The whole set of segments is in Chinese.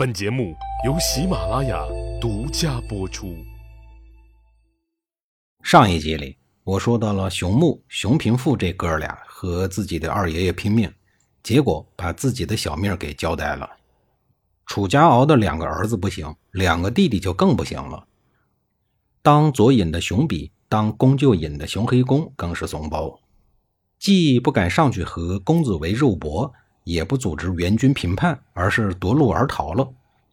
本节目由喜马拉雅独家播出。上一集里，我说到了熊木、熊平富这哥俩和自己的二爷爷拼命，结果把自己的小命给交代了。楚家敖的两个儿子不行，两个弟弟就更不行了。当左尹的熊比，当公舅尹的熊黑公更是怂包，既不敢上去和公子为肉搏。也不组织援军平叛，而是夺路而逃了。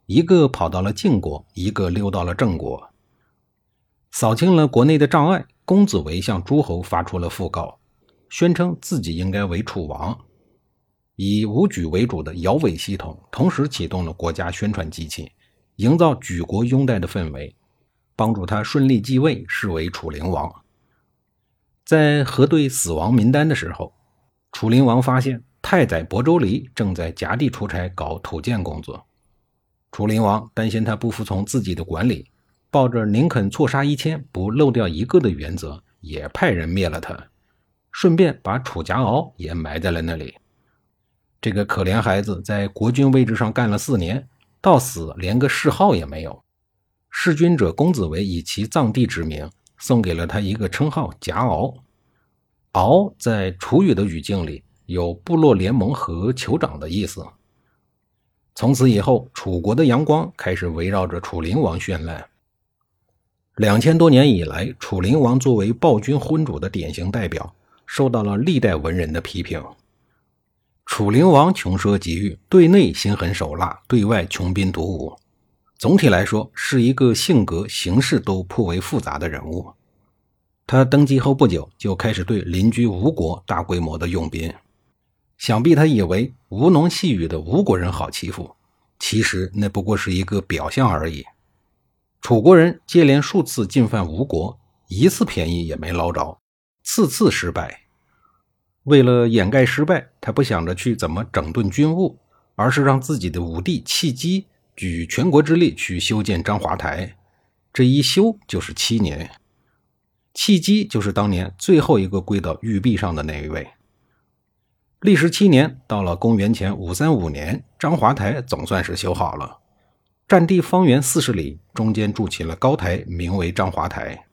一个跑到了晋国，一个溜到了郑国。扫清了国内的障碍，公子围向诸侯发出了讣告，宣称自己应该为楚王。以武举为主的摇尾系统同时启动了国家宣传机器，营造举国拥戴的氛围，帮助他顺利继位，视为楚灵王。在核对死亡名单的时候，楚灵王发现。太宰亳州离正在夹地出差搞土建工作，楚灵王担心他不服从自己的管理，抱着宁肯错杀一千不漏掉一个的原则，也派人灭了他，顺便把楚夹敖也埋在了那里。这个可怜孩子在国君位置上干了四年，到死连个谥号也没有。弑君者公子为以其葬地之名送给了他一个称号夹敖。敖在楚语的语境里。有部落联盟和酋长的意思。从此以后，楚国的阳光开始围绕着楚灵王绚烂。两千多年以来，楚灵王作为暴君昏主的典型代表，受到了历代文人的批评。楚灵王穷奢极欲，对内心狠手辣，对外穷兵黩武。总体来说，是一个性格、行事都颇为复杂的人物。他登基后不久，就开始对邻居吴国大规模的用兵。想必他以为吴侬细语的吴国人好欺负，其实那不过是一个表象而已。楚国人接连数次进犯吴国，一次便宜也没捞着，次次失败。为了掩盖失败，他不想着去怎么整顿军务，而是让自己的武帝契机举全国之力去修建章华台，这一修就是七年。契机就是当年最后一个跪到玉璧上的那一位。历时七年，到了公元前五三五年，章华台总算是修好了，占地方圆四十里，中间筑起了高台，名为章华台。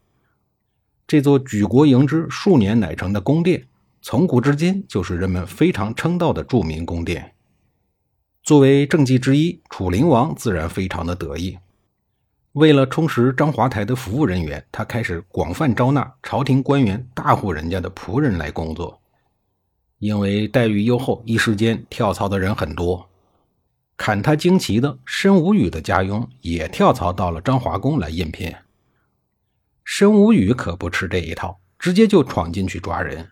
这座举国迎之、数年乃成的宫殿，从古至今就是人们非常称道的著名宫殿。作为政绩之一，楚灵王自然非常的得意。为了充实章华台的服务人员，他开始广泛招纳朝廷官员、大户人家的仆人来工作。因为待遇优厚，一时间跳槽的人很多。砍他惊奇的申无宇的家佣也跳槽到了张华宫来应聘。申无宇可不吃这一套，直接就闯进去抓人，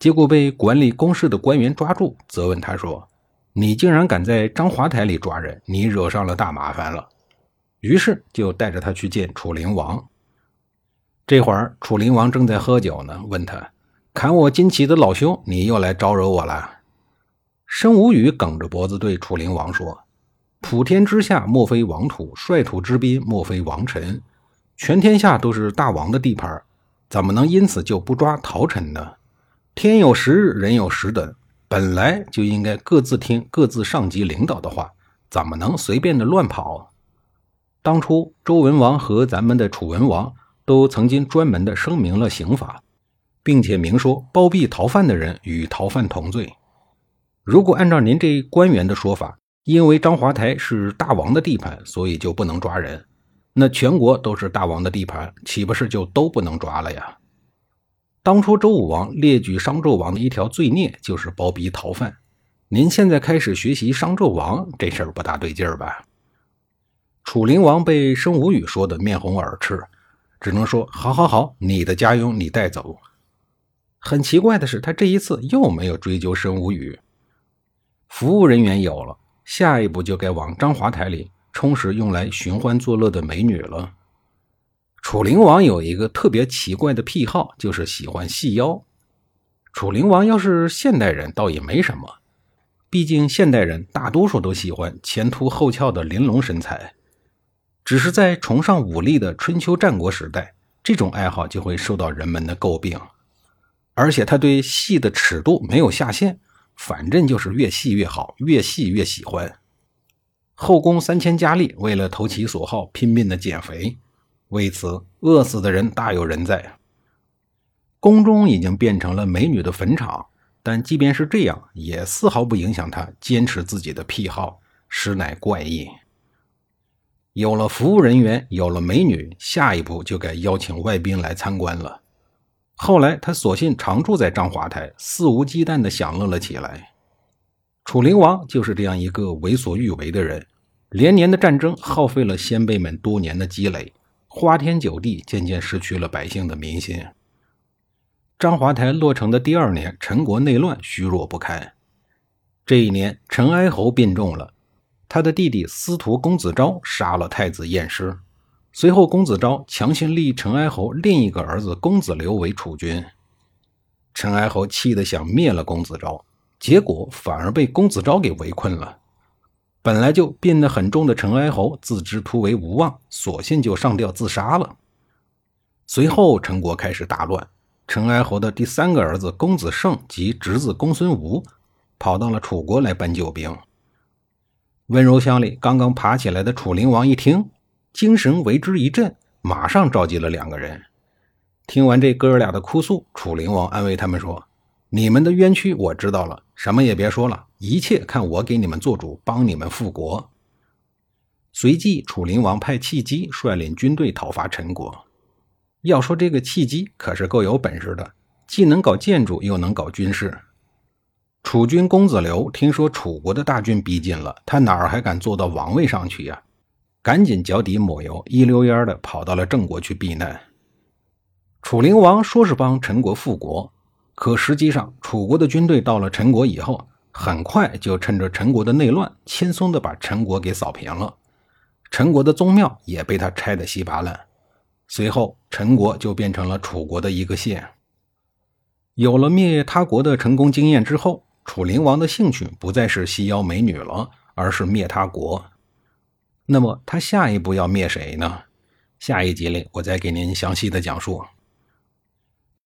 结果被管理宫事的官员抓住，责问他说：“你竟然敢在张华台里抓人，你惹上了大麻烦了。”于是就带着他去见楚灵王。这会儿楚灵王正在喝酒呢，问他。砍我金旗的老兄，你又来招惹我了。申无宇梗着脖子对楚灵王说：“普天之下莫非王土，率土之滨莫非王臣。全天下都是大王的地盘，怎么能因此就不抓逃臣呢？天有时日，人有时等，本来就应该各自听各自上级领导的话，怎么能随便的乱跑？当初周文王和咱们的楚文王都曾经专门的声明了刑法。”并且明说，包庇逃犯的人与逃犯同罪。如果按照您这官员的说法，因为张华台是大王的地盘，所以就不能抓人，那全国都是大王的地盘，岂不是就都不能抓了呀？当初周武王列举商纣王的一条罪孽就是包庇逃犯，您现在开始学习商纣王，这事儿不大对劲儿吧？楚灵王被申无宇说的面红耳赤，只能说：好好好，你的家佣你带走。很奇怪的是，他这一次又没有追究申无宇。服务人员有了，下一步就该往章华台里充实用来寻欢作乐的美女了。楚灵王有一个特别奇怪的癖好，就是喜欢细腰。楚灵王要是现代人，倒也没什么，毕竟现代人大多数都喜欢前凸后翘的玲珑身材。只是在崇尚武力的春秋战国时代，这种爱好就会受到人们的诟病。而且他对细的尺度没有下限，反正就是越细越好，越细越喜欢。后宫三千佳丽为了投其所好，拼命的减肥，为此饿死的人大有人在。宫中已经变成了美女的坟场，但即便是这样，也丝毫不影响他坚持自己的癖好，实乃怪异。有了服务人员，有了美女，下一步就该邀请外宾来参观了。后来，他索性常住在章华台，肆无忌惮地享乐了起来。楚灵王就是这样一个为所欲为的人，连年的战争耗费了先辈们多年的积累，花天酒地，渐渐失去了百姓的民心。章华台落成的第二年，陈国内乱，虚弱不堪。这一年，陈哀侯病重了。他的弟弟司徒公子昭杀了太子偃师，随后公子昭强行立陈哀侯另一个儿子公子刘为储君。陈哀侯气得想灭了公子昭，结果反而被公子昭给围困了。本来就病得很重的陈哀侯自知突围无望，索性就上吊自杀了。随后陈国开始大乱，陈哀侯的第三个儿子公子胜及侄子公孙吴跑到了楚国来搬救兵。温柔乡里刚刚爬起来的楚灵王一听，精神为之一振，马上召集了两个人。听完这哥俩的哭诉，楚灵王安慰他们说：“你们的冤屈我知道了，什么也别说了，一切看我给你们做主，帮你们复国。”随即，楚灵王派契机率领军队讨伐陈国。要说这个契机可是够有本事的，既能搞建筑，又能搞军事。楚军公子刘听说楚国的大军逼近了，他哪儿还敢坐到王位上去呀？赶紧脚底抹油，一溜烟的跑到了郑国去避难。楚灵王说是帮陈国复国，可实际上楚国的军队到了陈国以后，很快就趁着陈国的内乱，轻松的把陈国给扫平了。陈国的宗庙也被他拆得稀巴烂。随后，陈国就变成了楚国的一个县。有了灭他国的成功经验之后，楚灵王的兴趣不再是西邀美女了，而是灭他国。那么他下一步要灭谁呢？下一集里我再给您详细的讲述。